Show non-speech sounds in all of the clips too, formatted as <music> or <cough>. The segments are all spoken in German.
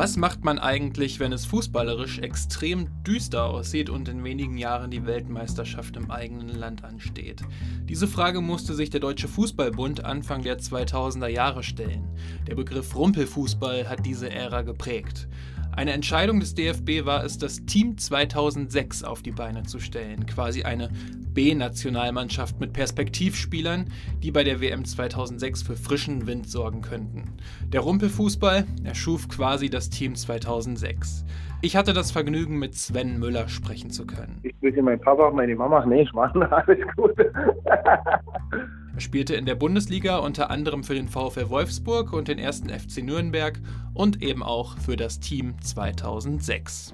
Was macht man eigentlich, wenn es fußballerisch extrem düster aussieht und in wenigen Jahren die Weltmeisterschaft im eigenen Land ansteht? Diese Frage musste sich der Deutsche Fußballbund Anfang der 2000er Jahre stellen. Der Begriff Rumpelfußball hat diese Ära geprägt. Eine Entscheidung des DFB war es, das Team 2006 auf die Beine zu stellen, quasi eine B-Nationalmannschaft mit Perspektivspielern, die bei der WM 2006 für frischen Wind sorgen könnten. Der Rumpelfußball erschuf quasi das Team 2006. Ich hatte das Vergnügen, mit Sven Müller sprechen zu können. Ich grüße meinen Papa, meine Mama. Nee, ich <laughs> mache alles gut. <laughs> Er spielte in der Bundesliga unter anderem für den VfL Wolfsburg und den ersten FC Nürnberg und eben auch für das Team 2006.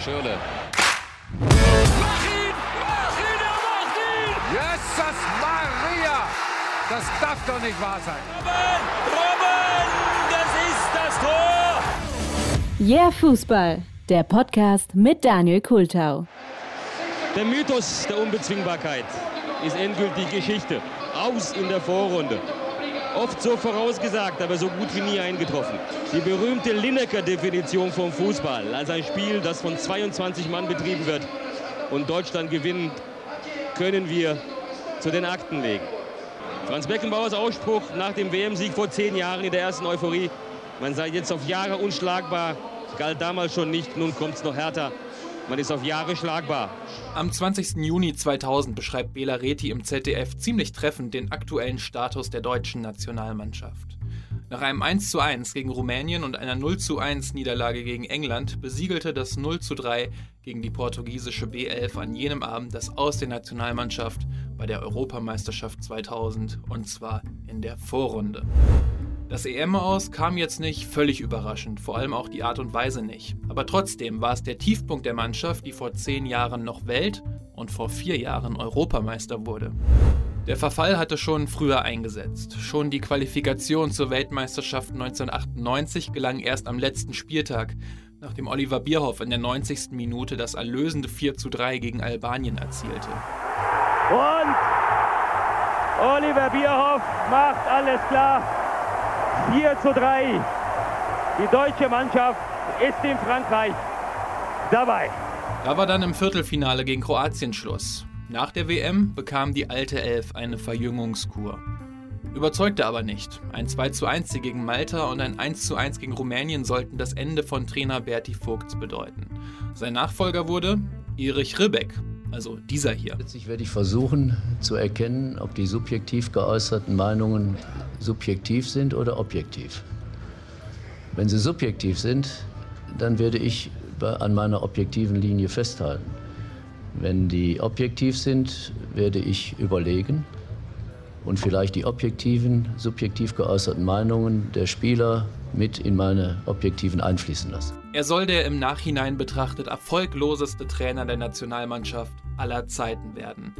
Schirle. Mach ihn! Mach ihn! Er macht ihn! Jesus Maria! Das darf doch nicht wahr sein. Yeah Fußball, der Podcast mit Daniel Kultau. Der Mythos der Unbezwingbarkeit ist endgültig Geschichte. Aus in der Vorrunde. Oft so vorausgesagt, aber so gut wie nie eingetroffen. Die berühmte Lineker-Definition vom Fußball, als ein Spiel, das von 22 Mann betrieben wird und Deutschland gewinnt, können wir zu den Akten legen. Franz Beckenbauers Ausspruch nach dem WM-Sieg vor zehn Jahren in der ersten Euphorie, man sei jetzt auf Jahre unschlagbar, galt damals schon nicht, nun kommt es noch härter. Man ist auf Jahre schlagbar. Am 20. Juni 2000 beschreibt Bela Reti im ZDF ziemlich treffend den aktuellen Status der deutschen Nationalmannschaft. Nach einem 1:1 gegen Rumänien und einer 0:1 Niederlage gegen England besiegelte das 0:3 gegen die portugiesische B11 an jenem Abend das Aus der Nationalmannschaft bei der Europameisterschaft 2000 und zwar in der Vorrunde. Das EM-Aus kam jetzt nicht völlig überraschend, vor allem auch die Art und Weise nicht. Aber trotzdem war es der Tiefpunkt der Mannschaft, die vor zehn Jahren noch Welt- und vor vier Jahren Europameister wurde. Der Verfall hatte schon früher eingesetzt. Schon die Qualifikation zur Weltmeisterschaft 1998 gelang erst am letzten Spieltag, nachdem Oliver Bierhoff in der 90. Minute das erlösende 4:3 gegen Albanien erzielte. Und Oliver Bierhoff macht alles klar. 4 zu 3. Die deutsche Mannschaft ist in Frankreich dabei. Da war dann im Viertelfinale gegen Kroatien Schluss. Nach der WM bekam die alte Elf eine Verjüngungskur. Überzeugte aber nicht. Ein 2:1 gegen Malta und ein 1:1 gegen Rumänien sollten das Ende von Trainer Berti Vogts bedeuten. Sein Nachfolger wurde Erich Ribbeck, also dieser hier. Letztlich werde ich versuchen zu erkennen, ob die subjektiv geäußerten Meinungen subjektiv sind oder objektiv. Wenn sie subjektiv sind, dann werde ich an meiner objektiven Linie festhalten. Wenn die objektiv sind, werde ich überlegen und vielleicht die objektiven, subjektiv geäußerten Meinungen der Spieler mit in meine objektiven einfließen lassen. Er soll der im Nachhinein betrachtet erfolgloseste Trainer der Nationalmannschaft aller Zeiten werden.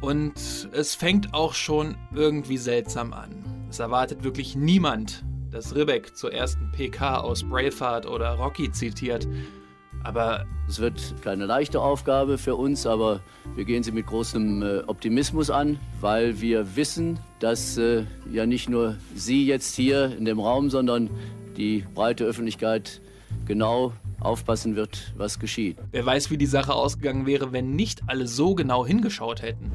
Und es fängt auch schon irgendwie seltsam an. Es erwartet wirklich niemand, dass Ribbeck zur ersten PK aus Braveheart oder Rocky zitiert. Aber Es wird keine leichte Aufgabe für uns, aber wir gehen sie mit großem äh, Optimismus an, weil wir wissen, dass äh, ja nicht nur Sie jetzt hier in dem Raum, sondern die breite Öffentlichkeit genau aufpassen wird, was geschieht. wer weiß, wie die Sache ausgegangen wäre, wenn nicht alle so genau hingeschaut hätten.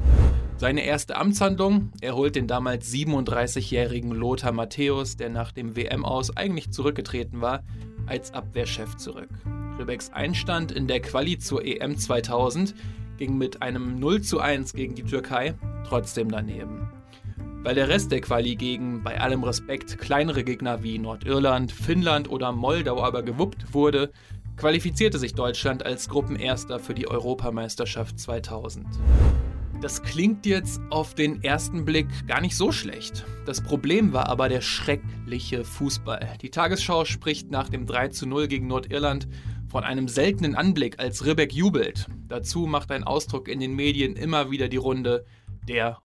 Seine erste Amtshandlung, er holt den damals 37-jährigen Lothar Matthäus, der nach dem WM-Aus eigentlich zurückgetreten war, als Abwehrchef zurück. Ribecks Einstand in der Quali zur EM 2000 ging mit einem 0 zu 1 gegen die Türkei trotzdem daneben. Weil der Rest der Quali gegen, bei allem Respekt, kleinere Gegner wie Nordirland, Finnland oder Moldau aber gewuppt wurde, qualifizierte sich Deutschland als Gruppenerster für die Europameisterschaft 2000. Das klingt jetzt auf den ersten Blick gar nicht so schlecht. Das Problem war aber der schreckliche Fußball. Die Tagesschau spricht nach dem 3 zu 0 gegen Nordirland von einem seltenen Anblick, als Ribbeck jubelt. Dazu macht ein Ausdruck in den Medien immer wieder die Runde, der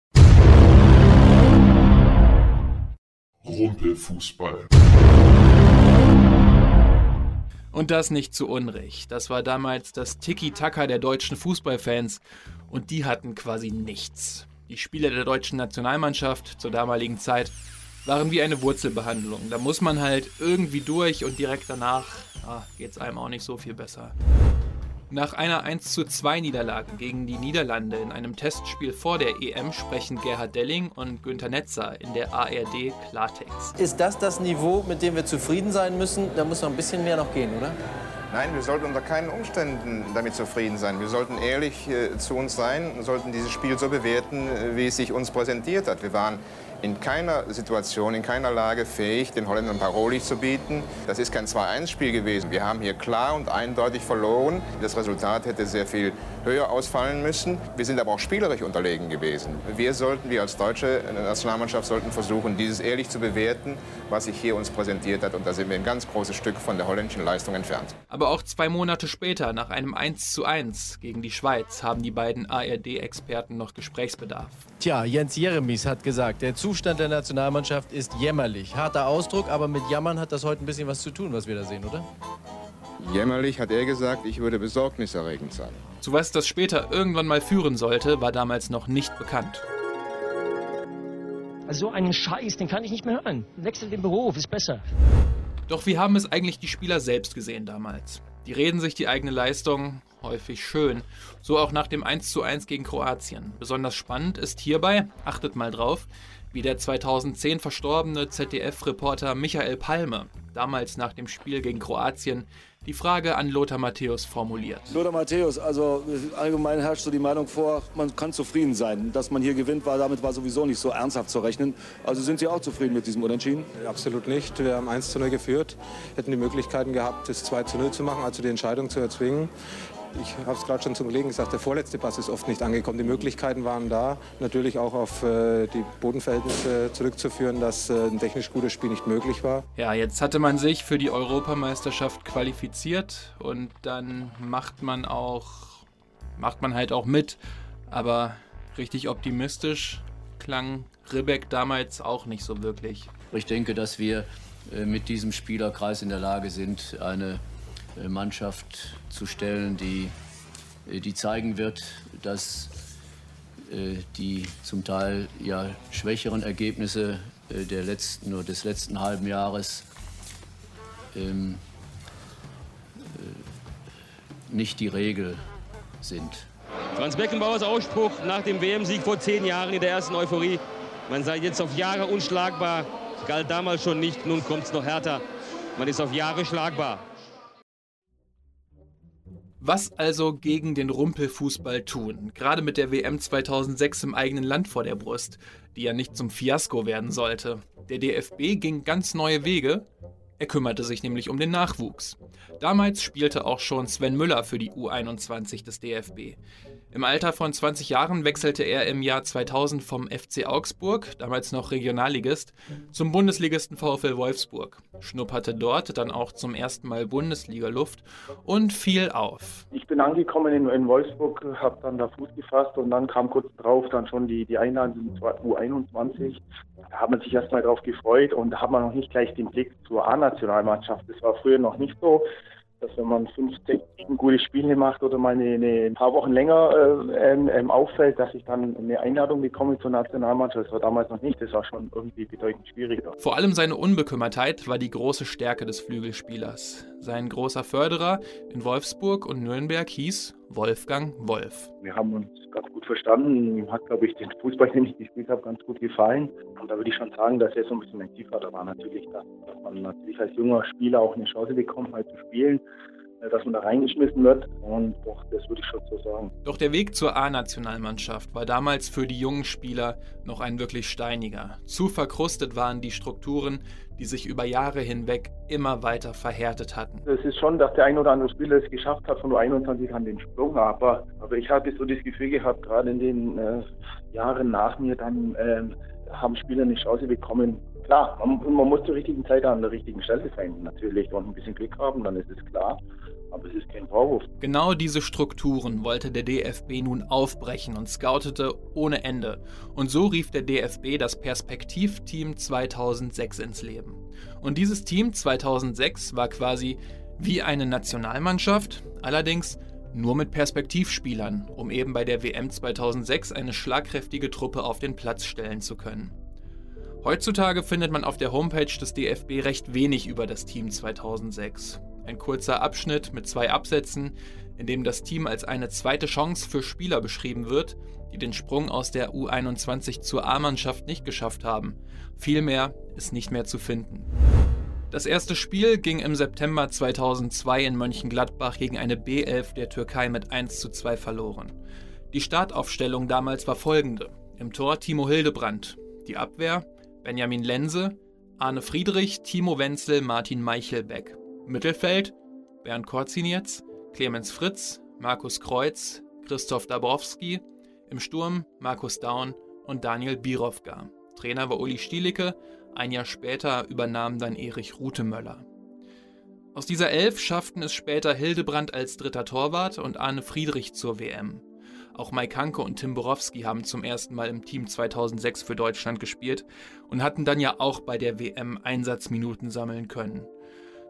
Rumpelfußball. Und das nicht zu Unrecht. Das war damals das Tiki-Taka der deutschen Fußballfans und die hatten quasi nichts. Die Spieler der deutschen Nationalmannschaft zur damaligen Zeit waren wie eine Wurzelbehandlung. Da muss man halt irgendwie durch und direkt danach ah, geht es einem auch nicht so viel besser. Nach einer 1:2 Niederlage gegen die Niederlande in einem Testspiel vor der EM sprechen Gerhard Delling und Günter Netzer in der ARD Klartext. Ist das das Niveau, mit dem wir zufrieden sein müssen? Da muss noch ein bisschen mehr noch gehen, oder? Nein, wir sollten unter keinen Umständen damit zufrieden sein. Wir sollten ehrlich äh, zu uns sein und sollten dieses Spiel so bewerten, äh, wie es sich uns präsentiert hat. Wir waren in keiner Situation, in keiner Lage fähig, den Holländern Paroli zu bieten. Das ist kein 2-1-Spiel gewesen. Wir haben hier klar und eindeutig verloren. Das Resultat hätte sehr viel höher ausfallen müssen. Wir sind aber auch spielerisch unterlegen gewesen. Wir sollten, wir als deutsche Nationalmannschaft, sollten versuchen, dieses ehrlich zu bewerten, was sich hier uns präsentiert hat. Und da sind wir ein ganz großes Stück von der holländischen Leistung entfernt. Aber auch zwei Monate später, nach einem 1:1 gegen die Schweiz, haben die beiden ARD-Experten noch Gesprächsbedarf. Tja, Jens Jeremies hat gesagt, der Zustand der Nationalmannschaft ist jämmerlich. Harter Ausdruck, aber mit Jammern hat das heute ein bisschen was zu tun, was wir da sehen, oder? Jämmerlich hat er gesagt, ich würde besorgniserregend sein. Zu was das später irgendwann mal führen sollte, war damals noch nicht bekannt. Also so einen Scheiß, den kann ich nicht mehr hören. Wechsel den Beruf, ist besser. Doch wie haben es eigentlich die Spieler selbst gesehen damals? Die reden sich die eigene Leistung häufig schön. So auch nach dem 1:1 gegen Kroatien. Besonders spannend ist hierbei, achtet mal drauf, wie der 2010 verstorbene ZDF-Reporter Michael Palme damals nach dem Spiel gegen Kroatien die Frage an Lothar Matthäus formuliert. Lothar Matthäus, also allgemein herrscht so die Meinung vor, man kann zufrieden sein. Dass man hier gewinnt, war damit war sowieso nicht so ernsthaft zu rechnen. Also sind Sie auch zufrieden mit diesem Unentschieden? Absolut nicht. Wir haben 1 zu 0 geführt, hätten die Möglichkeiten gehabt, das 2 zu 0 zu machen, also die Entscheidung zu erzwingen. Ich habe es gerade schon zum Kollegen gesagt, der vorletzte Pass ist oft nicht angekommen. Die Möglichkeiten waren da, natürlich auch auf äh, die Bodenverhältnisse zurückzuführen, dass äh, ein technisch gutes Spiel nicht möglich war. Ja, jetzt hatte man sich für die Europameisterschaft qualifiziert und dann macht man auch, macht man halt auch mit. Aber richtig optimistisch klang Ribbeck damals auch nicht so wirklich. Ich denke, dass wir äh, mit diesem Spielerkreis in der Lage sind, eine Mannschaft zu stellen, die, äh, die zeigen wird, dass äh, die zum Teil ja schwächeren Ergebnisse der letzten oder des letzten halben Jahres ähm, nicht die Regel sind. Franz Beckenbauers Ausspruch nach dem WM-Sieg vor zehn Jahren in der ersten Euphorie, man sei jetzt auf Jahre unschlagbar, galt damals schon nicht, nun kommt es noch härter. Man ist auf Jahre schlagbar. Was also gegen den Rumpelfußball tun? Gerade mit der WM 2006 im eigenen Land vor der Brust, die ja nicht zum Fiasko werden sollte. Der DFB ging ganz neue Wege. Er kümmerte sich nämlich um den Nachwuchs. Damals spielte auch schon Sven Müller für die U21 des DFB. Im Alter von 20 Jahren wechselte er im Jahr 2000 vom FC Augsburg, damals noch Regionalligist, zum Bundesligisten VfL Wolfsburg, schnupperte dort dann auch zum ersten Mal Bundesliga-Luft und fiel auf. Ich bin angekommen in, in Wolfsburg, habe dann da Fuß gefasst und dann kam kurz drauf dann schon die, die Einladung zur U21. Da hat man sich erstmal drauf gefreut und da hat man noch nicht gleich den Blick zur A-Nationalmannschaft. Das war früher noch nicht so dass wenn man fünf, sechs, gute Spiele macht oder mal eine, eine ein paar Wochen länger äh, ähm, ähm, auffällt, dass ich dann eine Einladung bekomme zur Nationalmannschaft. Das war damals noch nicht, das war schon irgendwie bedeutend schwieriger. Vor allem seine Unbekümmertheit war die große Stärke des Flügelspielers. Sein großer Förderer in Wolfsburg und Nürnberg hieß Wolfgang Wolf. Wir haben uns ganz gut verstanden. Ihm hat, glaube ich, den Fußball, <laughs> den ich gespielt habe, ganz gut gefallen. Und da würde ich schon sagen, dass er so ein bisschen mein Zielvater war natürlich, dass, dass man natürlich als junger Spieler auch eine Chance bekommt, halt zu spielen dass man da reingeschmissen wird. Und doch, das würde ich schon so sagen. Doch der Weg zur A-Nationalmannschaft war damals für die jungen Spieler noch ein wirklich steiniger. Zu verkrustet waren die Strukturen, die sich über Jahre hinweg immer weiter verhärtet hatten. Es ist schon, dass der ein oder andere Spieler es geschafft hat von nur 21 an den Sprung, aber, aber ich habe so das Gefühl gehabt, gerade in den äh, Jahren nach mir, dann äh, haben Spieler eine Chance bekommen. Klar, man, man muss zur richtigen Zeit an der richtigen Stelle sein, natürlich, und ein bisschen Glück haben, dann ist es klar aber es ist kein Vorwurf. Genau diese Strukturen wollte der DFB nun aufbrechen und scoutete ohne Ende. Und so rief der DFB das Perspektivteam 2006 ins Leben. Und dieses Team 2006 war quasi Wie eine Nationalmannschaft, allerdings nur mit Perspektivspielern, um eben bei der WM 2006 eine schlagkräftige Truppe auf den Platz stellen zu können. Heutzutage findet man auf der Homepage des DFB recht wenig über das Team 2006. Ein kurzer Abschnitt mit zwei Absätzen, in dem das Team als eine zweite Chance für Spieler beschrieben wird, die den Sprung aus der U21 zur A-Mannschaft nicht geschafft haben. Viel mehr ist nicht mehr zu finden. Das erste Spiel ging im September 2002 in Mönchengladbach gegen eine B11 der Türkei mit 1 zu 2 verloren. Die Startaufstellung damals war folgende. Im Tor Timo Hildebrand, die Abwehr Benjamin Lense, Arne Friedrich, Timo Wenzel, Martin Meichelbeck. Mittelfeld Bernd Korzinetz, Clemens Fritz, Markus Kreuz, Christoph Dabrowski, im Sturm Markus Daun und Daniel Birovka. Trainer war Uli Stielicke, ein Jahr später übernahm dann Erich Rutemöller. Aus dieser Elf schafften es später Hildebrand als dritter Torwart und Arne Friedrich zur WM. Auch Mike Hanke und Tim Borowski haben zum ersten Mal im Team 2006 für Deutschland gespielt und hatten dann ja auch bei der WM Einsatzminuten sammeln können.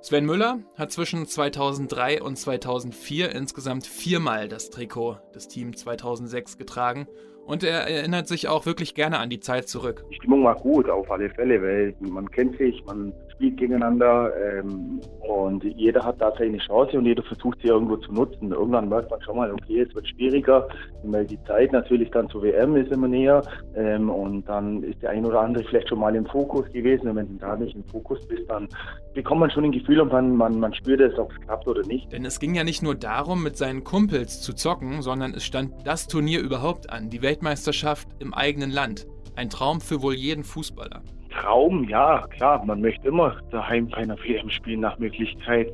Sven Müller hat zwischen 2003 und 2004 insgesamt viermal das Trikot des Team 2006 getragen und er erinnert sich auch wirklich gerne an die Zeit zurück. Die Stimmung war gut, auf alle Fälle, weil man kennt sich, man spielt gegeneinander ähm, und jeder hat da seine Chance und jeder versucht sie irgendwo zu nutzen. Irgendwann merkt man schon mal, okay, es wird schwieriger, weil die Zeit natürlich dann zur WM ist immer näher ähm, und dann ist der ein oder andere vielleicht schon mal im Fokus gewesen und wenn du da nicht im Fokus bist, dann bekommt man schon ein Gefühl und man, man, man spürt es, ob es klappt oder nicht. Denn es ging ja nicht nur darum, mit seinen Kumpels zu zocken, sondern es stand das Turnier überhaupt an, die Weltmeisterschaft im eigenen Land. Ein Traum für wohl jeden Fußballer. Traum, ja, klar, man möchte immer daheim bei einer WM spielen nach Möglichkeit.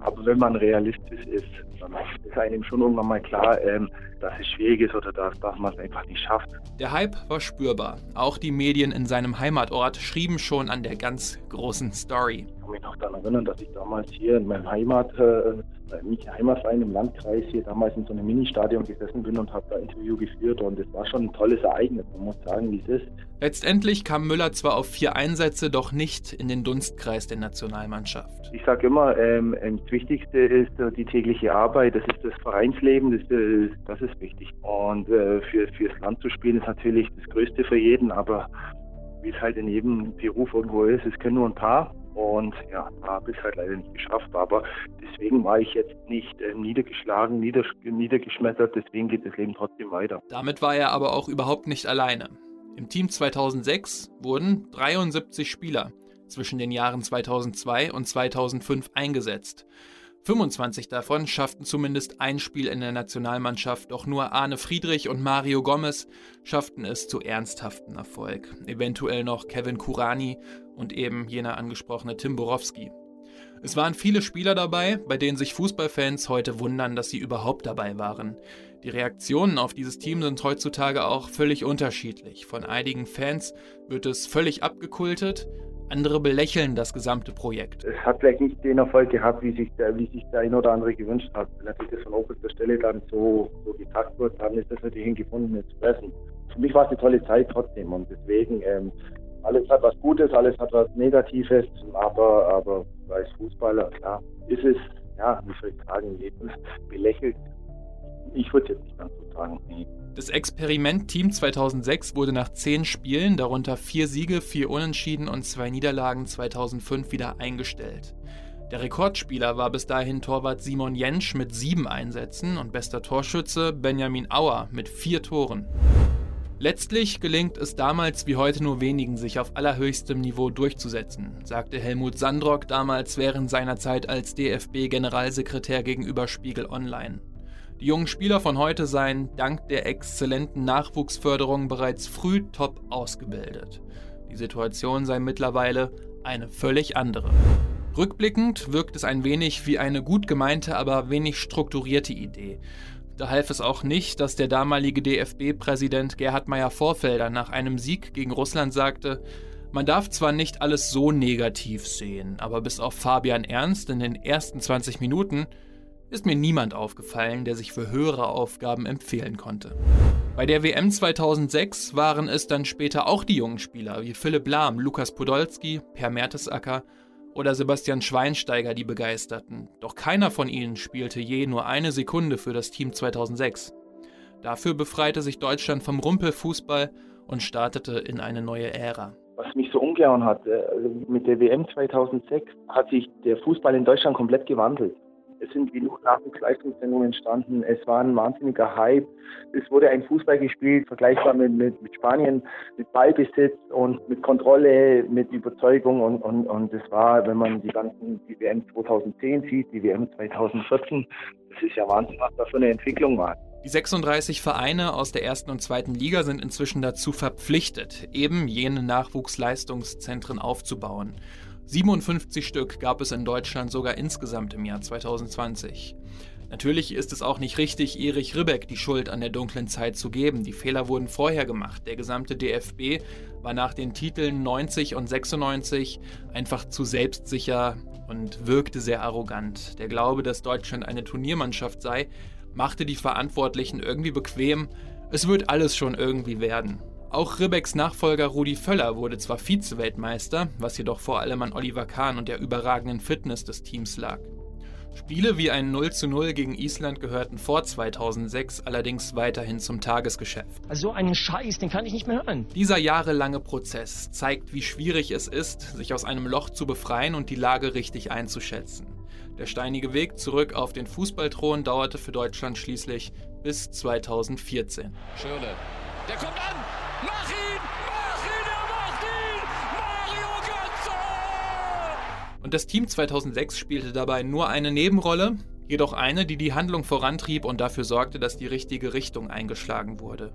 Aber wenn man realistisch ist, dann ist einem schon irgendwann mal klar, ähm, dass es schwierig ist oder dass, dass man es einfach nicht schafft. Der Hype war spürbar. Auch die Medien in seinem Heimatort schrieben schon an der ganz großen Story. Erinnern, dass ich damals hier in meinem Heimat, äh, nicht Heimatverein im Landkreis hier damals in so einem Ministadion gesessen bin und habe da Interview geführt und es war schon ein tolles Ereignis. Man muss sagen, wie es ist. Letztendlich kam Müller zwar auf vier Einsätze, doch nicht in den Dunstkreis der Nationalmannschaft. Ich sage immer, ähm, das Wichtigste ist äh, die tägliche Arbeit, das ist das Vereinsleben, das, äh, das ist wichtig. Und äh, für, fürs Land zu spielen ist natürlich das Größte für jeden, aber wie es halt in jedem Beruf irgendwo ist, es können nur ein paar. Und ja, habe ich halt leider nicht geschafft. Aber deswegen war ich jetzt nicht äh, niedergeschlagen, nieder, niedergeschmettert. Deswegen geht das Leben trotzdem weiter. Damit war er aber auch überhaupt nicht alleine. Im Team 2006 wurden 73 Spieler zwischen den Jahren 2002 und 2005 eingesetzt. 25 davon schafften zumindest ein Spiel in der Nationalmannschaft, doch nur Arne Friedrich und Mario Gomez schafften es zu ernsthaftem Erfolg. Eventuell noch Kevin Kurani und eben jener angesprochene Tim Borowski. Es waren viele Spieler dabei, bei denen sich Fußballfans heute wundern, dass sie überhaupt dabei waren. Die Reaktionen auf dieses Team sind heutzutage auch völlig unterschiedlich. Von einigen Fans wird es völlig abgekultet, andere belächeln das gesamte Projekt. Es hat vielleicht nicht den Erfolg gehabt, wie sich der, wie sich der ein oder andere gewünscht hat. Wenn natürlich das von oberster Stelle dann so, so gesagt wird, dann ist das natürlich ein gefundenes Fressen. Für mich war es eine tolle Zeit trotzdem und deswegen ähm, alles hat was Gutes, alles hat was Negatives, aber, aber als Fußballer, klar, ist es, ja, wie soll ich sagen, belächelt. Ich würde jetzt nicht ganz so sagen, nee. Das Experiment Team 2006 wurde nach zehn Spielen, darunter vier Siege, vier Unentschieden und zwei Niederlagen 2005 wieder eingestellt. Der Rekordspieler war bis dahin Torwart Simon Jentsch mit sieben Einsätzen und bester Torschütze Benjamin Auer mit vier Toren. Letztlich gelingt es damals wie heute nur wenigen, sich auf allerhöchstem Niveau durchzusetzen, sagte Helmut Sandrock damals während seiner Zeit als DFB-Generalsekretär gegenüber Spiegel Online. Die jungen Spieler von heute seien dank der exzellenten Nachwuchsförderung bereits früh top ausgebildet. Die Situation sei mittlerweile eine völlig andere. Rückblickend wirkt es ein wenig wie eine gut gemeinte, aber wenig strukturierte Idee. Da half es auch nicht, dass der damalige DFB-Präsident Gerhard Meyer-Vorfelder nach einem Sieg gegen Russland sagte, man darf zwar nicht alles so negativ sehen, aber bis auf Fabian Ernst in den ersten 20 Minuten ist mir niemand aufgefallen, der sich für höhere Aufgaben empfehlen konnte. Bei der WM 2006 waren es dann später auch die jungen Spieler wie Philipp Lahm, Lukas Podolski, Per Mertesacker oder Sebastian Schweinsteiger die begeisterten, doch keiner von ihnen spielte je nur eine Sekunde für das Team 2006. Dafür befreite sich Deutschland vom Rumpelfußball und startete in eine neue Ära. Was mich so umgehauen hat, äh, also mit der WM 2006 hat sich der Fußball in Deutschland komplett gewandelt. Es sind genug Nachwuchsleistungssendungen entstanden. Es war ein wahnsinniger Hype. Es wurde ein Fußball gespielt, vergleichbar mit, mit, mit Spanien, mit Ballbesitz und mit Kontrolle, mit Überzeugung. Und, und, und es war, wenn man die ganzen, die WM 2010 sieht, die WM 2014, das ist ja Wahnsinn, was da für eine Entwicklung war. Die 36 Vereine aus der ersten und zweiten Liga sind inzwischen dazu verpflichtet, eben jene Nachwuchsleistungszentren aufzubauen. 57 Stück gab es in Deutschland sogar insgesamt im Jahr 2020. Natürlich ist es auch nicht richtig, Erich Ribbeck die Schuld an der dunklen Zeit zu geben. Die Fehler wurden vorher gemacht. Der gesamte DFB war nach den Titeln 90 und 96 einfach zu selbstsicher und wirkte sehr arrogant. Der Glaube, dass Deutschland eine Turniermannschaft sei, machte die Verantwortlichen irgendwie bequem. Es wird alles schon irgendwie werden. Auch Ribbecks Nachfolger Rudi Völler wurde zwar Vize-Weltmeister, was jedoch vor allem an Oliver Kahn und der überragenden Fitness des Teams lag. Spiele wie ein 0 zu 0 gegen Island gehörten vor 2006 allerdings weiterhin zum Tagesgeschäft. Also so einen Scheiß, den kann ich nicht mehr hören. Dieser jahrelange Prozess zeigt, wie schwierig es ist, sich aus einem Loch zu befreien und die Lage richtig einzuschätzen. Der steinige Weg zurück auf den Fußballthron dauerte für Deutschland schließlich bis 2014. Schöne. Der kommt an! Mach ihn! Mach ihn! Er macht ihn! Mario Götze! Und das Team 2006 spielte dabei nur eine Nebenrolle, jedoch eine, die die Handlung vorantrieb und dafür sorgte, dass die richtige Richtung eingeschlagen wurde.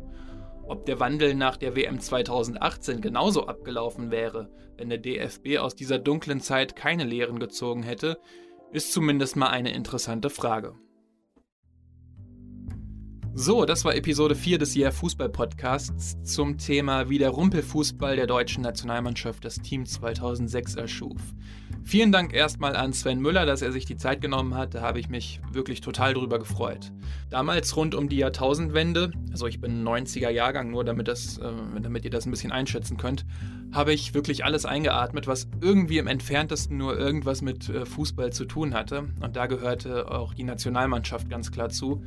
Ob der Wandel nach der WM 2018 genauso abgelaufen wäre, wenn der DFB aus dieser dunklen Zeit keine Lehren gezogen hätte, ist zumindest mal eine interessante Frage. So, das war Episode 4 des Yeah Fußball Podcasts zum Thema, wie der Rumpelfußball der deutschen Nationalmannschaft das Team 2006 erschuf. Vielen Dank erstmal an Sven Müller, dass er sich die Zeit genommen hat. Da habe ich mich wirklich total drüber gefreut. Damals rund um die Jahrtausendwende, also ich bin 90er Jahrgang, nur damit, das, äh, damit ihr das ein bisschen einschätzen könnt, habe ich wirklich alles eingeatmet, was irgendwie im entferntesten nur irgendwas mit äh, Fußball zu tun hatte. Und da gehörte auch die Nationalmannschaft ganz klar zu.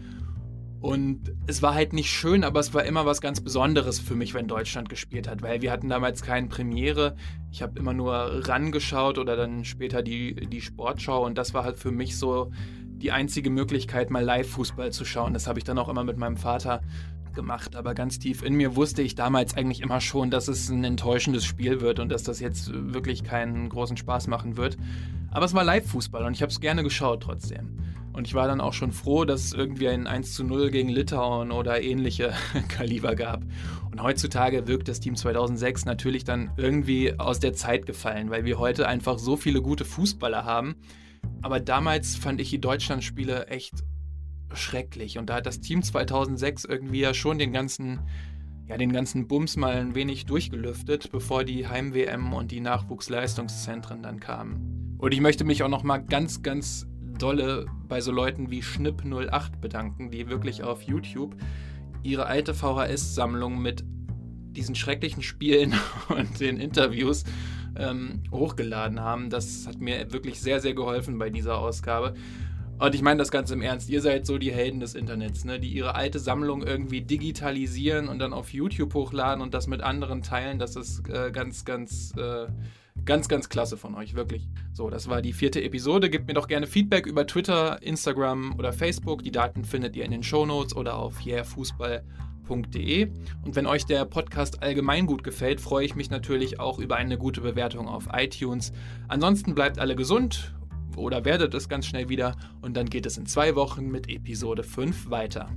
Und es war halt nicht schön, aber es war immer was ganz Besonderes für mich, wenn Deutschland gespielt hat, weil wir hatten damals keine Premiere. Ich habe immer nur rangeschaut oder dann später die, die Sportschau und das war halt für mich so die einzige Möglichkeit, mal Live-Fußball zu schauen. Das habe ich dann auch immer mit meinem Vater gemacht, aber ganz tief in mir wusste ich damals eigentlich immer schon, dass es ein enttäuschendes Spiel wird und dass das jetzt wirklich keinen großen Spaß machen wird. Aber es war Live-Fußball und ich habe es gerne geschaut trotzdem. Und ich war dann auch schon froh, dass es irgendwie ein 1 zu 0 gegen Litauen oder ähnliche <laughs> Kaliber gab. Und heutzutage wirkt das Team 2006 natürlich dann irgendwie aus der Zeit gefallen, weil wir heute einfach so viele gute Fußballer haben. Aber damals fand ich die Deutschlandspiele echt schrecklich. Und da hat das Team 2006 irgendwie ja schon den ganzen, ja, den ganzen Bums mal ein wenig durchgelüftet, bevor die Heim-WM und die Nachwuchsleistungszentren dann kamen. Und ich möchte mich auch noch mal ganz, ganz dolle bei so Leuten wie Schnipp08 bedanken, die wirklich auf YouTube ihre alte VHS-Sammlung mit diesen schrecklichen Spielen <laughs> und den Interviews ähm, hochgeladen haben. Das hat mir wirklich sehr, sehr geholfen bei dieser Ausgabe. Und ich meine das ganz im Ernst. Ihr seid so die Helden des Internets, ne? die ihre alte Sammlung irgendwie digitalisieren und dann auf YouTube hochladen und das mit anderen teilen. Das ist äh, ganz, ganz äh, Ganz, ganz klasse von euch, wirklich. So, das war die vierte Episode. Gebt mir doch gerne Feedback über Twitter, Instagram oder Facebook. Die Daten findet ihr in den Shownotes oder auf yeahfußball.de. Und wenn euch der Podcast allgemein gut gefällt, freue ich mich natürlich auch über eine gute Bewertung auf iTunes. Ansonsten bleibt alle gesund oder werdet es ganz schnell wieder und dann geht es in zwei Wochen mit Episode 5 weiter.